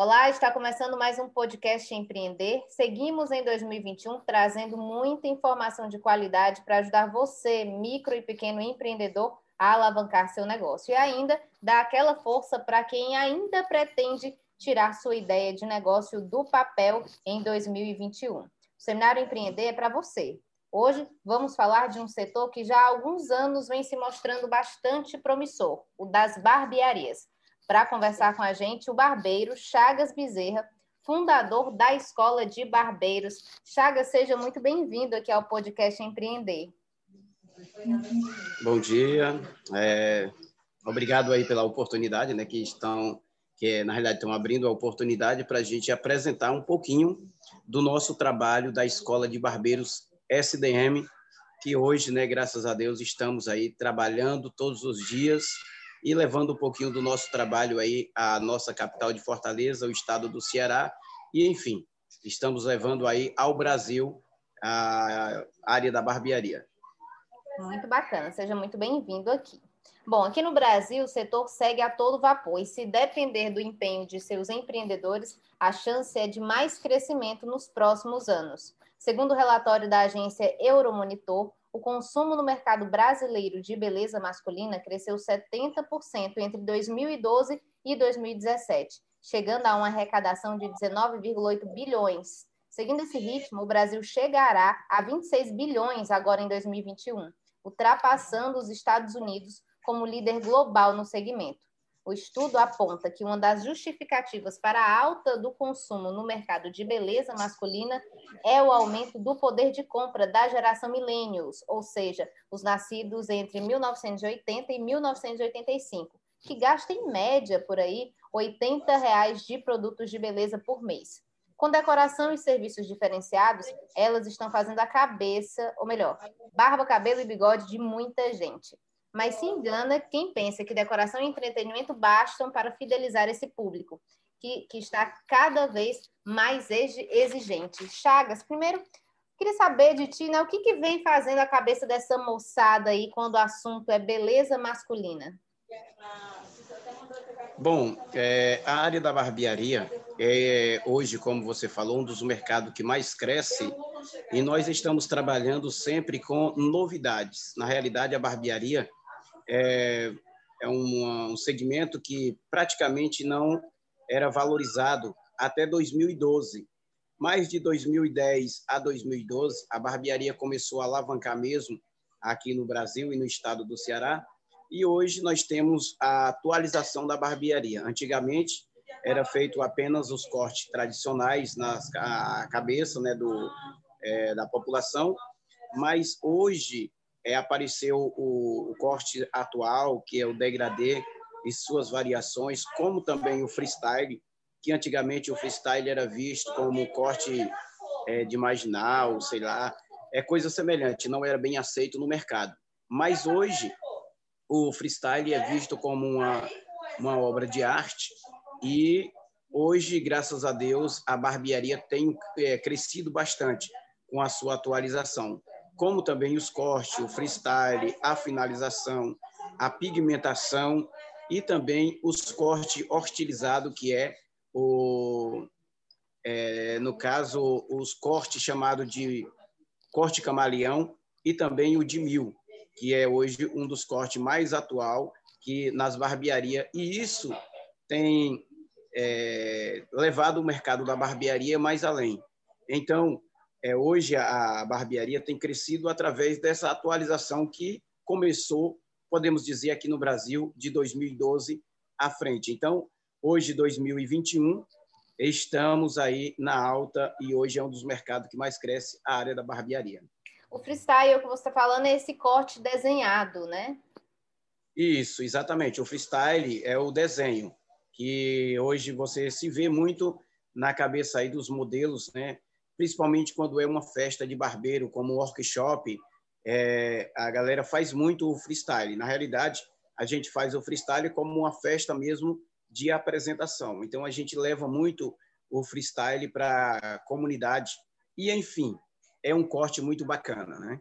Olá, está começando mais um podcast Empreender. Seguimos em 2021 trazendo muita informação de qualidade para ajudar você, micro e pequeno empreendedor, a alavancar seu negócio e ainda dar aquela força para quem ainda pretende tirar sua ideia de negócio do papel em 2021. O Seminário Empreender é para você. Hoje vamos falar de um setor que já há alguns anos vem se mostrando bastante promissor, o das barbearias para conversar com a gente o barbeiro Chagas Bezerra, fundador da Escola de Barbeiros. Chagas, seja muito bem-vindo aqui ao podcast Empreender. Bom dia, é, obrigado aí pela oportunidade, né, que estão, que na realidade estão abrindo a oportunidade para a gente apresentar um pouquinho do nosso trabalho da Escola de Barbeiros SDM, que hoje, né, graças a Deus, estamos aí trabalhando todos os dias e levando um pouquinho do nosso trabalho aí à nossa capital de Fortaleza, o estado do Ceará, e enfim, estamos levando aí ao Brasil a área da barbearia. Muito bacana, seja muito bem-vindo aqui. Bom, aqui no Brasil, o setor segue a todo vapor e, se depender do empenho de seus empreendedores, a chance é de mais crescimento nos próximos anos. Segundo o relatório da agência Euromonitor, o consumo no mercado brasileiro de beleza masculina cresceu 70% entre 2012 e 2017, chegando a uma arrecadação de 19,8 bilhões. Seguindo esse ritmo, o Brasil chegará a 26 bilhões agora em 2021, ultrapassando os Estados Unidos como líder global no segmento. O estudo aponta que uma das justificativas para a alta do consumo no mercado de beleza masculina é o aumento do poder de compra da geração millennials, ou seja, os nascidos entre 1980 e 1985, que gasta em média por aí 80 reais de produtos de beleza por mês. Com decoração e serviços diferenciados, elas estão fazendo a cabeça, ou melhor, barba, cabelo e bigode de muita gente mas se engana quem pensa que decoração e entretenimento bastam para fidelizar esse público, que, que está cada vez mais exigente. Chagas, primeiro, queria saber de ti, né, o que, que vem fazendo a cabeça dessa moçada aí quando o assunto é beleza masculina? Bom, é, a área da barbearia é hoje, como você falou, um dos mercados que mais cresce e nós estamos trabalhando sempre com novidades. Na realidade, a barbearia é, é um, um segmento que praticamente não era valorizado até 2012. Mais de 2010 a 2012, a barbearia começou a alavancar mesmo aqui no Brasil e no estado do Ceará. E hoje nós temos a atualização da barbearia. Antigamente era feito apenas os cortes tradicionais na cabeça né, do, é, da população, mas hoje é, apareceu o, o, corte atual, que é o degradê e suas variações, como também o freestyle, que antigamente o freestyle era visto como corte é, de marginal, sei lá, é coisa semelhante, não era bem aceito no mercado. Mas hoje o freestyle é visto como uma, uma obra de arte e hoje, graças a Deus, a barbearia tem é, crescido bastante com a sua atualização como também os cortes, o freestyle, a finalização, a pigmentação e também os cortes hostilizados, que é o, é, no caso, os cortes chamados de corte camaleão e também o de mil, que é hoje um dos cortes mais atual que nas barbearias, e isso tem é, levado o mercado da barbearia mais além. Então, é, hoje a barbearia tem crescido através dessa atualização que começou, podemos dizer, aqui no Brasil, de 2012 à frente. Então, hoje, 2021, estamos aí na alta e hoje é um dos mercados que mais cresce a área da barbearia. O freestyle que você está falando é esse corte desenhado, né? Isso, exatamente. O freestyle é o desenho, que hoje você se vê muito na cabeça aí dos modelos, né? Principalmente quando é uma festa de barbeiro, como um workshop, é, a galera faz muito o freestyle. Na realidade, a gente faz o freestyle como uma festa mesmo de apresentação. Então, a gente leva muito o freestyle para a comunidade. E, enfim, é um corte muito bacana, né?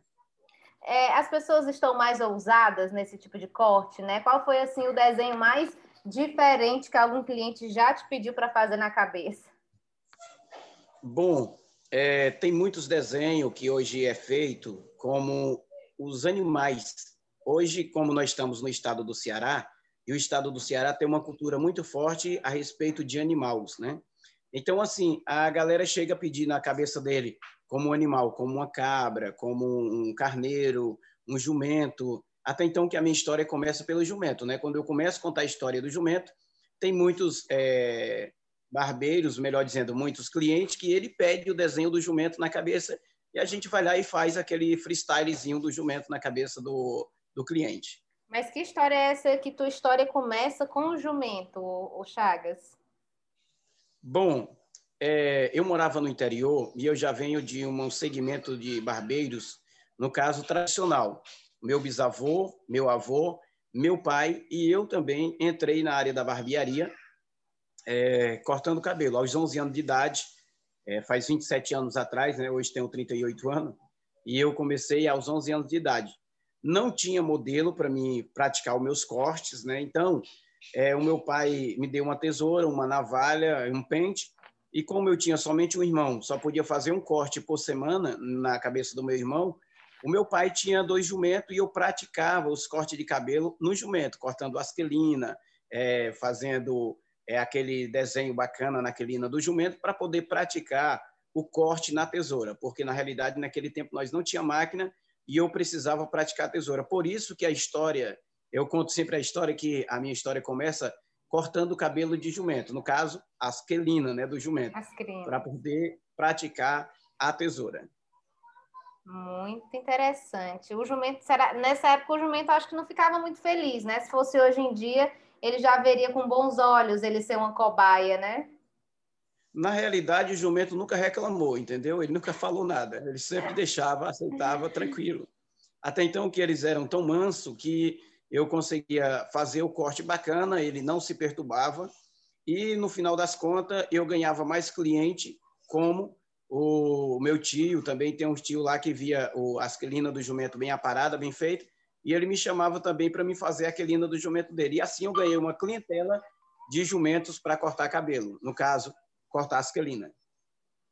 É, as pessoas estão mais ousadas nesse tipo de corte, né? Qual foi, assim, o desenho mais diferente que algum cliente já te pediu para fazer na cabeça? Bom, é, tem muitos desenhos que hoje é feito como os animais. Hoje, como nós estamos no estado do Ceará, e o estado do Ceará tem uma cultura muito forte a respeito de animais, né? Então, assim, a galera chega a pedir na cabeça dele como um animal, como uma cabra, como um carneiro, um jumento. Até então que a minha história começa pelo jumento, né? Quando eu começo a contar a história do jumento, tem muitos é, barbeiros, melhor dizendo, muitos clientes que ele pede o desenho do jumento na cabeça e a gente vai lá e faz aquele freestylezinho do jumento na cabeça do, do cliente. Mas que história é essa que tua história começa com o jumento, o Chagas? Bom, é, eu morava no interior e eu já venho de um segmento de barbeiros, no caso tradicional. Meu bisavô, meu avô, meu pai e eu também entrei na área da barbearia, é, cortando cabelo. Aos 11 anos de idade, é, faz 27 anos atrás, né? hoje tenho 38 anos, e eu comecei aos 11 anos de idade. Não tinha modelo para mim praticar os meus cortes, né? então é, o meu pai me deu uma tesoura, uma navalha, um pente, e como eu tinha somente um irmão, só podia fazer um corte por semana na cabeça do meu irmão, o meu pai tinha dois jumentos e eu praticava os cortes de cabelo no jumento, cortando asquelina, é, fazendo é, aquele desenho bacana na quelina do jumento para poder praticar o corte na tesoura, porque na realidade naquele tempo nós não tinha máquina e eu precisava praticar a tesoura. Por isso que a história eu conto sempre a história que a minha história começa cortando o cabelo de jumento, no caso, asquelina, né, do jumento, para poder praticar a tesoura. Muito interessante. O jumento será nessa época o jumento acho que não ficava muito feliz, né? Se fosse hoje em dia, ele já veria com bons olhos ele ser uma cobaia, né? Na realidade, o jumento nunca reclamou, entendeu? Ele nunca falou nada. Ele sempre deixava, aceitava tranquilo. Até então que eles eram tão manso que eu conseguia fazer o corte bacana, ele não se perturbava, e no final das contas eu ganhava mais cliente, como o meu tio, também tem um tio lá que via o, a asquilina do jumento bem aparada, bem feita, e ele me chamava também para me fazer a aquelina do jumento dele. E assim eu ganhei uma clientela de jumentos para cortar cabelo, no caso, cortar a asquilina.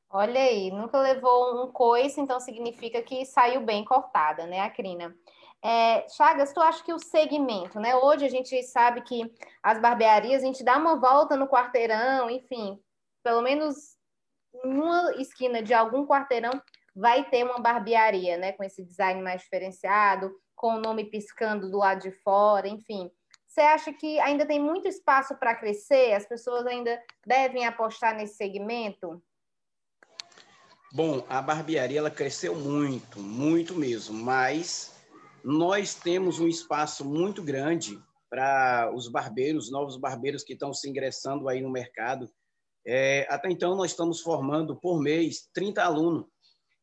Olha aí, nunca levou um coice, então significa que saiu bem cortada, né, a crina? É, Chagas, tu acha que o segmento, né? Hoje a gente sabe que as barbearias, a gente dá uma volta no quarteirão, enfim, pelo menos numa esquina de algum quarteirão vai ter uma barbearia, né? Com esse design mais diferenciado, com o nome piscando do lado de fora, enfim. Você acha que ainda tem muito espaço para crescer? As pessoas ainda devem apostar nesse segmento? Bom, a barbearia ela cresceu muito, muito mesmo, mas nós temos um espaço muito grande para os barbeiros, novos barbeiros que estão se ingressando aí no mercado. É, até então, nós estamos formando por mês 30 alunos.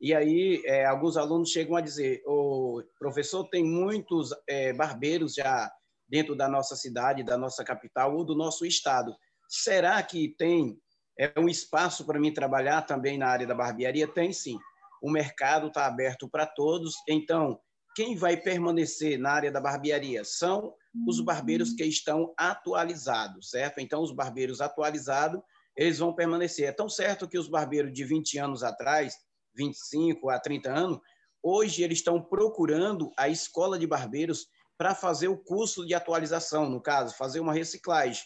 E aí, é, alguns alunos chegam a dizer: o professor, tem muitos é, barbeiros já dentro da nossa cidade, da nossa capital ou do nosso estado. Será que tem é, um espaço para mim trabalhar também na área da barbearia? Tem sim. O mercado está aberto para todos. Então, quem vai permanecer na área da barbearia são os barbeiros uhum. que estão atualizados, certo? Então, os barbeiros atualizados, eles vão permanecer. É tão certo que os barbeiros de 20 anos atrás, 25 a 30 anos, hoje eles estão procurando a escola de barbeiros para fazer o curso de atualização, no caso, fazer uma reciclagem,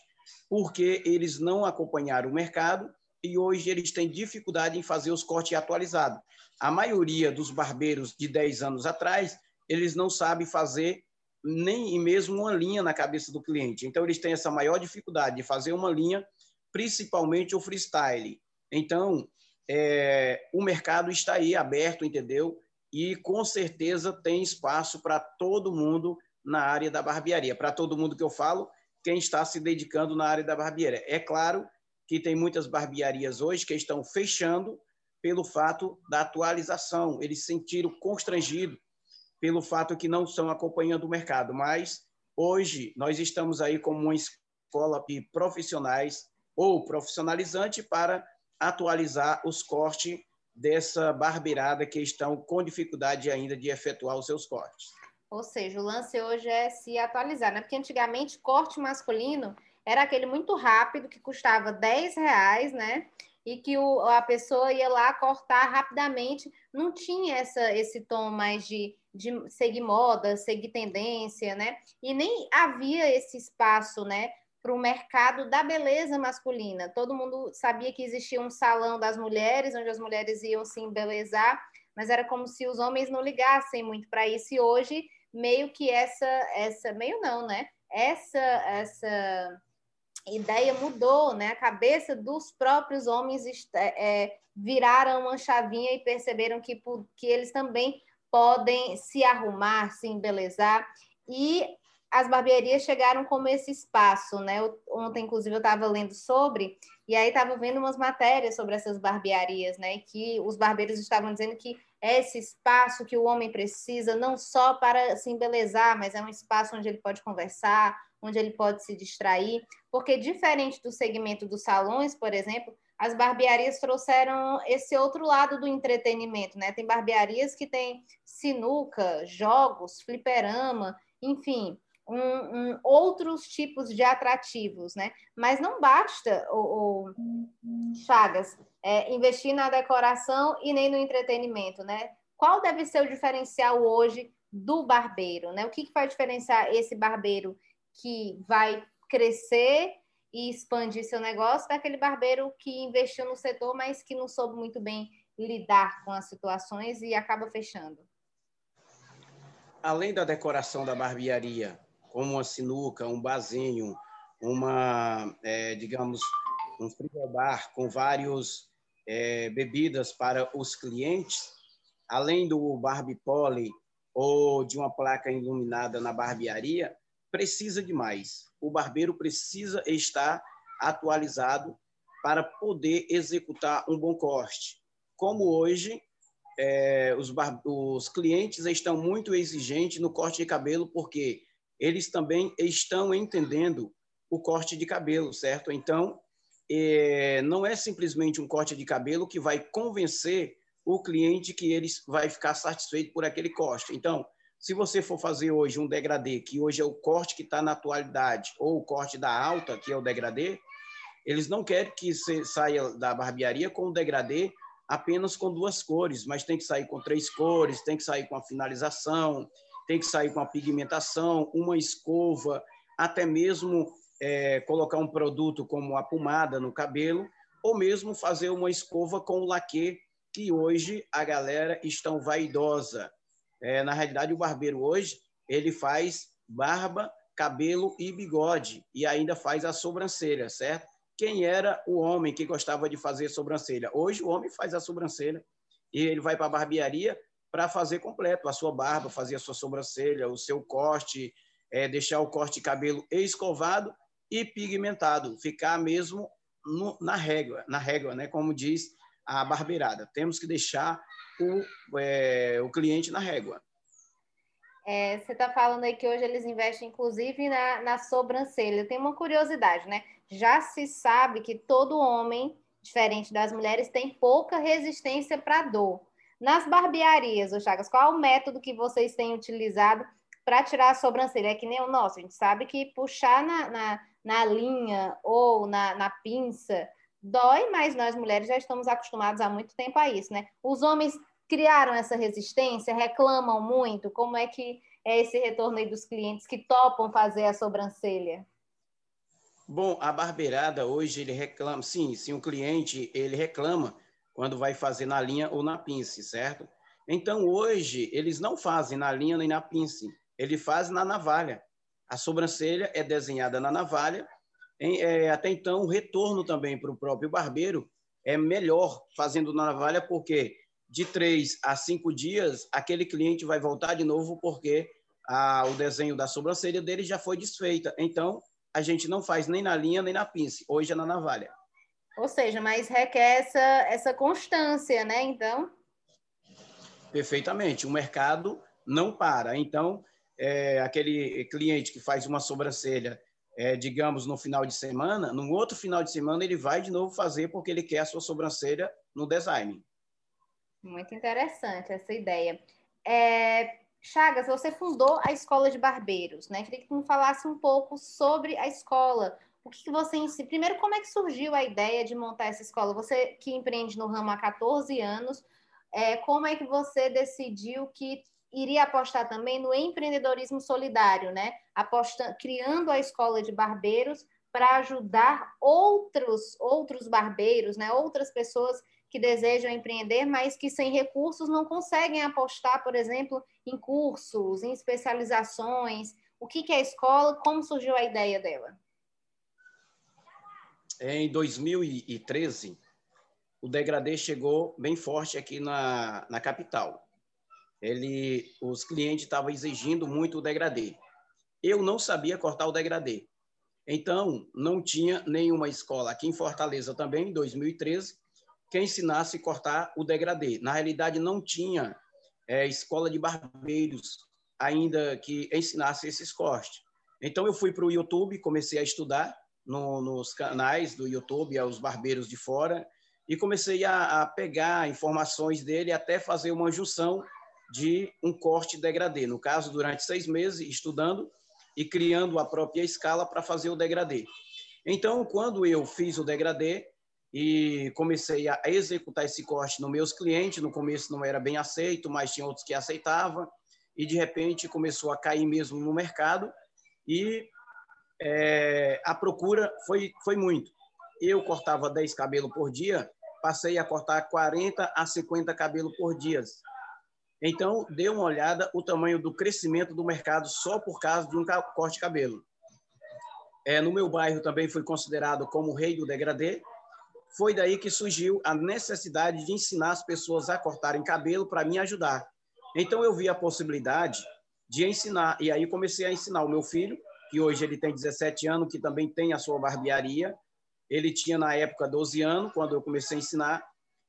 porque eles não acompanharam o mercado e hoje eles têm dificuldade em fazer os cortes atualizados. A maioria dos barbeiros de 10 anos atrás eles não sabem fazer nem mesmo uma linha na cabeça do cliente. Então, eles têm essa maior dificuldade de fazer uma linha, principalmente o freestyle. Então, é, o mercado está aí aberto, entendeu? E com certeza tem espaço para todo mundo na área da barbearia. Para todo mundo que eu falo, quem está se dedicando na área da barbearia. É claro que tem muitas barbearias hoje que estão fechando pelo fato da atualização. Eles se sentiram constrangidos pelo fato que não estão acompanhando o mercado. Mas hoje nós estamos aí como uma escola de profissionais ou profissionalizante para atualizar os cortes dessa barbeirada que estão com dificuldade ainda de efetuar os seus cortes. Ou seja, o lance hoje é se atualizar, né? Porque antigamente corte masculino era aquele muito rápido que custava 10 reais, né? E que o, a pessoa ia lá cortar rapidamente, não tinha essa, esse tom mais de, de seguir moda, seguir tendência, né? E nem havia esse espaço, né? Para o mercado da beleza masculina. Todo mundo sabia que existia um salão das mulheres, onde as mulheres iam se embelezar, mas era como se os homens não ligassem muito para isso. E hoje meio que essa, essa meio não, né? Essa, essa ideia mudou, né? A cabeça dos próprios homens é, é, viraram uma chavinha e perceberam que, que eles também podem se arrumar, se embelezar. E as barbearias chegaram como esse espaço, né? ontem, inclusive, eu estava lendo sobre, e aí estava vendo umas matérias sobre essas barbearias, né? Que os barbeiros estavam dizendo que é esse espaço que o homem precisa, não só para se embelezar, mas é um espaço onde ele pode conversar, onde ele pode se distrair, porque diferente do segmento dos salões, por exemplo, as barbearias trouxeram esse outro lado do entretenimento, né? Tem barbearias que tem sinuca, jogos, fliperama, enfim, um, um, outros tipos de atrativos, né? Mas não basta, o, o Chagas, é, investir na decoração e nem no entretenimento, né? Qual deve ser o diferencial hoje do barbeiro, né? O que, que vai diferenciar esse barbeiro que vai crescer e expandir seu negócio daquele barbeiro que investiu no setor, mas que não soube muito bem lidar com as situações e acaba fechando? Além da decoração da barbearia, como uma sinuca, um barzinho, uma, é, digamos, um frigobar com vários é, bebidas para os clientes, além do Barbie Pole ou de uma placa iluminada na barbearia, precisa de mais. O barbeiro precisa estar atualizado para poder executar um bom corte. Como hoje, é, os, os clientes estão muito exigentes no corte de cabelo, porque eles também estão entendendo o corte de cabelo, certo? Então, é, não é simplesmente um corte de cabelo que vai convencer o cliente que ele vai ficar satisfeito por aquele corte. Então, se você for fazer hoje um degradê, que hoje é o corte que está na atualidade, ou o corte da alta, que é o degradê, eles não querem que você saia da barbearia com o degradê apenas com duas cores, mas tem que sair com três cores, tem que sair com a finalização, tem que sair com a pigmentação, uma escova, até mesmo é, colocar um produto como a pomada no cabelo, ou mesmo fazer uma escova com o laque, que hoje a galera estão vaidosa. É, na realidade, o barbeiro hoje, ele faz barba, cabelo e bigode, e ainda faz a sobrancelha, certo? Quem era o homem que gostava de fazer sobrancelha? Hoje o homem faz a sobrancelha e ele vai para a barbearia para fazer completo a sua barba, fazer a sua sobrancelha, o seu corte, é, deixar o corte de cabelo escovado e pigmentado, ficar mesmo no, na régua, na régua, né? Como diz a barbeirada. Temos que deixar o, é, o cliente na régua. É, você está falando aí que hoje eles investem, inclusive, na, na sobrancelha. Tem uma curiosidade, né? Já se sabe que todo homem, diferente das mulheres, tem pouca resistência para dor. Nas barbearias, o Chagas, qual é o método que vocês têm utilizado para tirar a sobrancelha? É que nem o nosso, a gente sabe que puxar na, na, na linha ou na, na pinça dói, mas nós mulheres já estamos acostumados há muito tempo a isso, né? Os homens criaram essa resistência, reclamam muito. Como é que é esse retorno aí dos clientes que topam fazer a sobrancelha? Bom, a barbeirada hoje ele reclama, sim, sim, o cliente ele reclama quando vai fazer na linha ou na pince, certo? Então, hoje, eles não fazem na linha nem na pince, ele faz na navalha. A sobrancelha é desenhada na navalha. Em, é, até então, o retorno também para o próprio barbeiro é melhor fazendo na navalha, porque de três a cinco dias, aquele cliente vai voltar de novo, porque a, o desenho da sobrancelha dele já foi desfeita. Então, a gente não faz nem na linha nem na pince, hoje é na navalha. Ou seja, mas requer essa, essa constância, né? Então. Perfeitamente. O mercado não para. Então, é, aquele cliente que faz uma sobrancelha, é, digamos, no final de semana, no outro final de semana ele vai de novo fazer porque ele quer a sua sobrancelha no design. Muito interessante essa ideia. É, Chagas, você fundou a Escola de Barbeiros, né? Queria que tu falasse um pouco sobre a escola. O que, que você? Primeiro, como é que surgiu a ideia de montar essa escola? Você que empreende no ramo há 14 anos, é, como é que você decidiu que iria apostar também no empreendedorismo solidário, né? Aposta, criando a escola de barbeiros para ajudar outros outros barbeiros, né? Outras pessoas que desejam empreender, mas que sem recursos não conseguem apostar, por exemplo, em cursos, em especializações. O que, que é a escola? Como surgiu a ideia dela? Em 2013, o degradê chegou bem forte aqui na, na capital. Ele, os clientes estavam exigindo muito o degradê. Eu não sabia cortar o degradê. Então, não tinha nenhuma escola aqui em Fortaleza também, em 2013, que ensinasse a cortar o degradê. Na realidade, não tinha é, escola de barbeiros ainda que ensinasse esses cortes. Então, eu fui para o YouTube, comecei a estudar no, nos canais do YouTube, aos barbeiros de fora, e comecei a, a, pegar informações dele até fazer uma junção de um corte degradê. No caso, durante seis meses, estudando e criando a própria escala para fazer o degradê. Então, quando eu fiz o degradê, e comecei a executar esse corte nos meus clientes. No começo não era bem aceito, mas tinha outros que aceitavam. E de repente começou a cair mesmo no mercado e é, a procura foi, foi muito. Eu cortava 10 cabelos por dia, passei a cortar 40 a 50 cabelos por dia. Então, dê uma olhada o tamanho do crescimento do mercado só por causa de um corte de cabelo. É, no meu bairro também fui considerado como o rei do degradê, foi daí que surgiu a necessidade de ensinar as pessoas a cortarem cabelo para me ajudar. Então eu vi a possibilidade de ensinar e aí comecei a ensinar o meu filho, que hoje ele tem 17 anos, que também tem a sua barbearia. Ele tinha na época 12 anos quando eu comecei a ensinar.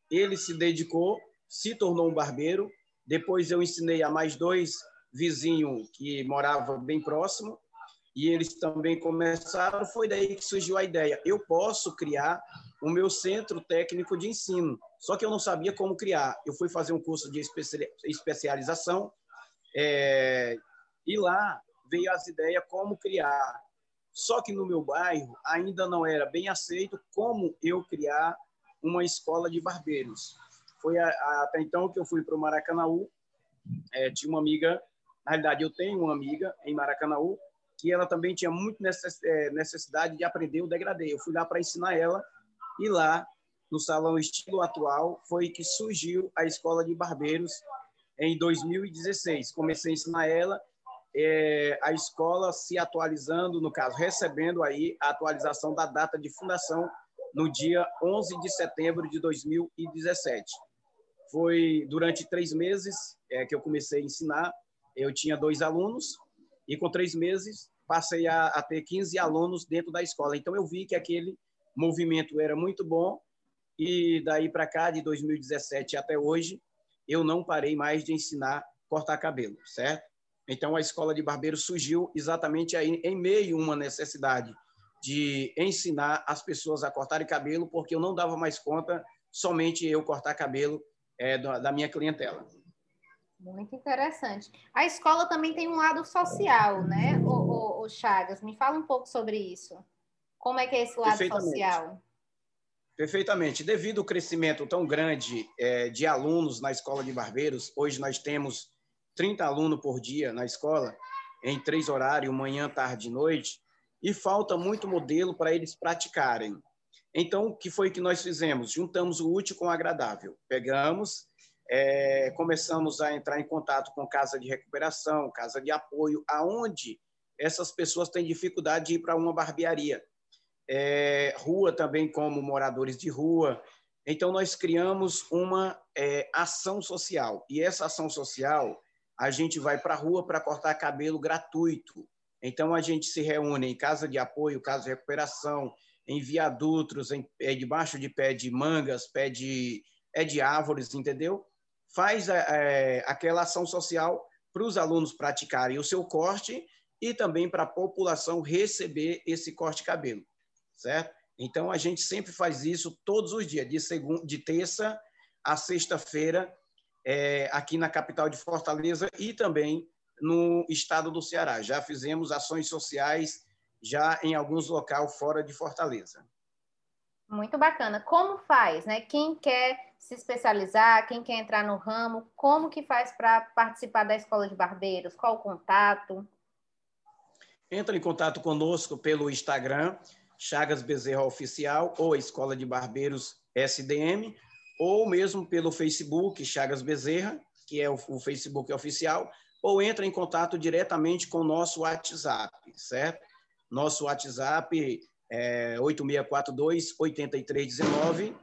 Ele se dedicou, se tornou um barbeiro. Depois eu ensinei a mais dois vizinhos que moravam bem próximo e eles também começaram. Foi daí que surgiu a ideia. Eu posso criar o meu centro técnico de ensino. Só que eu não sabia como criar. Eu fui fazer um curso de especialização é, e lá veio as ideias como criar. Só que no meu bairro ainda não era bem aceito como eu criar uma escola de barbeiros. Foi a, a, até então que eu fui para o Maracanaú. É, tinha uma amiga, na realidade eu tenho uma amiga em Maracanaú que ela também tinha muito é, necessidade de aprender o degradê. Eu fui lá para ensinar ela e lá, no Salão Estilo Atual, foi que surgiu a Escola de Barbeiros em 2016. Comecei a ensinar ela, é, a escola se atualizando, no caso, recebendo aí a atualização da data de fundação no dia 11 de setembro de 2017. Foi durante três meses é, que eu comecei a ensinar. Eu tinha dois alunos e com três meses passei a, a ter 15 alunos dentro da escola. Então eu vi que aquele movimento era muito bom e daí para cá, de 2017 até hoje, eu não parei mais de ensinar cortar cabelo, certo? Então a escola de barbeiro surgiu exatamente aí em meio a uma necessidade de ensinar as pessoas a cortarem cabelo, porque eu não dava mais conta somente eu cortar cabelo é, da minha clientela. Muito interessante. A escola também tem um lado social, né, o, o, o Chagas? Me fala um pouco sobre isso. Como é que é esse lado social? Perfeitamente. Devido ao crescimento tão grande é, de alunos na escola de barbeiros, hoje nós temos 30 alunos por dia na escola, em três horários, manhã, tarde e noite, e falta muito modelo para eles praticarem. Então, o que foi que nós fizemos? Juntamos o útil com o agradável. Pegamos, é, começamos a entrar em contato com casa de recuperação, casa de apoio, aonde essas pessoas têm dificuldade de ir para uma barbearia é, rua também como moradores de rua. Então, nós criamos uma é, ação social. E essa ação social, a gente vai para a rua para cortar cabelo gratuito. Então, a gente se reúne em casa de apoio, casa de recuperação, em viadutos, em, debaixo de pé de mangas, pé de, é de árvores, entendeu? Faz é, aquela ação social para os alunos praticarem o seu corte e também para a população receber esse corte de cabelo, certo? Então, a gente sempre faz isso todos os dias, de, segunda, de terça a sexta-feira, é, aqui na capital de Fortaleza e também no estado do Ceará. Já fizemos ações sociais já em alguns locais fora de Fortaleza. Muito bacana. Como faz, né? Quem quer se especializar, quem quer entrar no ramo, como que faz para participar da Escola de Barbeiros? Qual o contato? Entra em contato conosco pelo Instagram, Chagas Bezerra Oficial, ou Escola de Barbeiros SDM, ou mesmo pelo Facebook, Chagas Bezerra, que é o, Facebook oficial, ou entra em contato diretamente com o nosso WhatsApp, certo? Nosso WhatsApp é 8642-8319.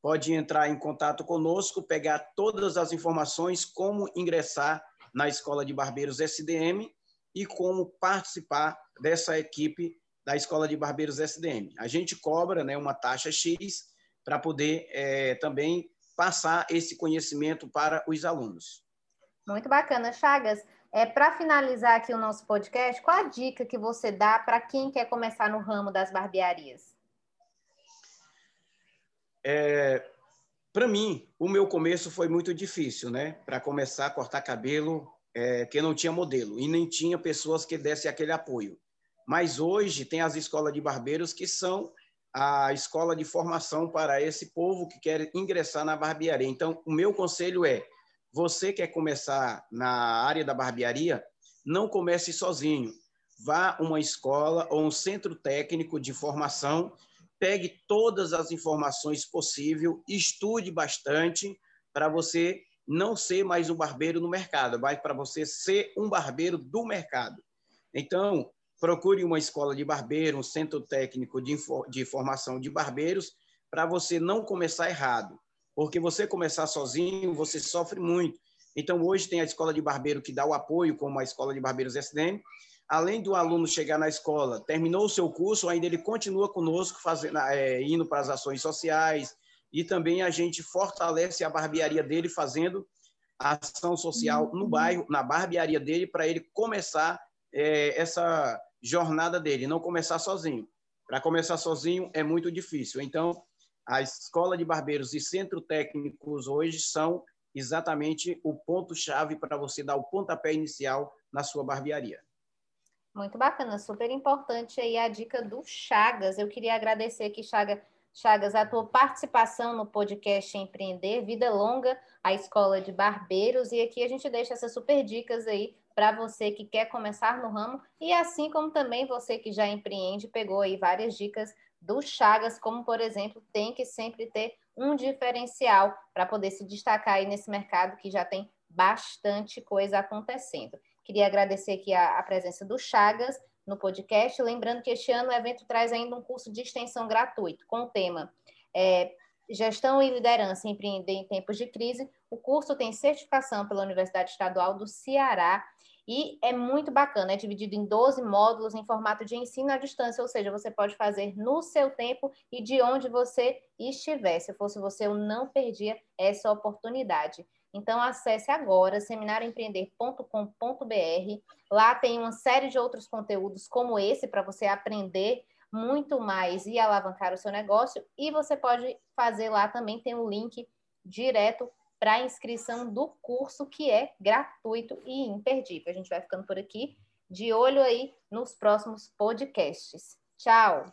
Pode entrar em contato conosco, pegar todas as informações, como ingressar na Escola de Barbeiros SDM e como participar dessa equipe da Escola de Barbeiros SDM. A gente cobra né, uma taxa X para poder é, também passar esse conhecimento para os alunos. Muito bacana, Chagas. É, para finalizar aqui o nosso podcast, qual a dica que você dá para quem quer começar no ramo das barbearias? É, para mim, o meu começo foi muito difícil, né? Para começar a cortar cabelo, é, que não tinha modelo e nem tinha pessoas que dessem aquele apoio. Mas hoje tem as escolas de barbeiros que são a escola de formação para esse povo que quer ingressar na barbearia. Então, o meu conselho é você quer começar na área da barbearia, não comece sozinho. Vá a uma escola ou um centro técnico de formação, pegue todas as informações possíveis, estude bastante para você não ser mais um barbeiro no mercado, mas para você ser um barbeiro do mercado. Então, procure uma escola de barbeiro, um centro técnico de, de formação de barbeiros, para você não começar errado porque você começar sozinho, você sofre muito. Então, hoje tem a escola de barbeiro que dá o apoio, como a escola de barbeiros SDM. Além do aluno chegar na escola, terminou o seu curso, ainda ele continua conosco, fazendo, é, indo para as ações sociais, e também a gente fortalece a barbearia dele, fazendo ação social no bairro, na barbearia dele, para ele começar é, essa jornada dele, não começar sozinho. Para começar sozinho é muito difícil. Então, a escola de barbeiros e centro técnicos hoje são exatamente o ponto-chave para você dar o pontapé inicial na sua barbearia. Muito bacana, super importante aí a dica do Chagas. Eu queria agradecer aqui, Chaga, Chagas, a tua participação no podcast Empreender, Vida Longa, a Escola de Barbeiros. E aqui a gente deixa essas super dicas aí para você que quer começar no ramo e assim como também você que já empreende, pegou aí várias dicas do Chagas, como por exemplo, tem que sempre ter um diferencial para poder se destacar aí nesse mercado que já tem bastante coisa acontecendo. Queria agradecer aqui a, a presença do Chagas no podcast, lembrando que este ano o evento traz ainda um curso de extensão gratuito com o tema é, Gestão e Liderança Empreender em Tempos de Crise. O curso tem certificação pela Universidade Estadual do Ceará e é muito bacana, é dividido em 12 módulos em formato de ensino à distância, ou seja, você pode fazer no seu tempo e de onde você estiver. Se fosse você, eu não perdia essa oportunidade. Então, acesse agora seminarioempreender.com.br. Lá tem uma série de outros conteúdos como esse para você aprender muito mais e alavancar o seu negócio. E você pode fazer lá também, tem um link direto para a inscrição do curso, que é gratuito e imperdível. A gente vai ficando por aqui, de olho aí nos próximos podcasts. Tchau!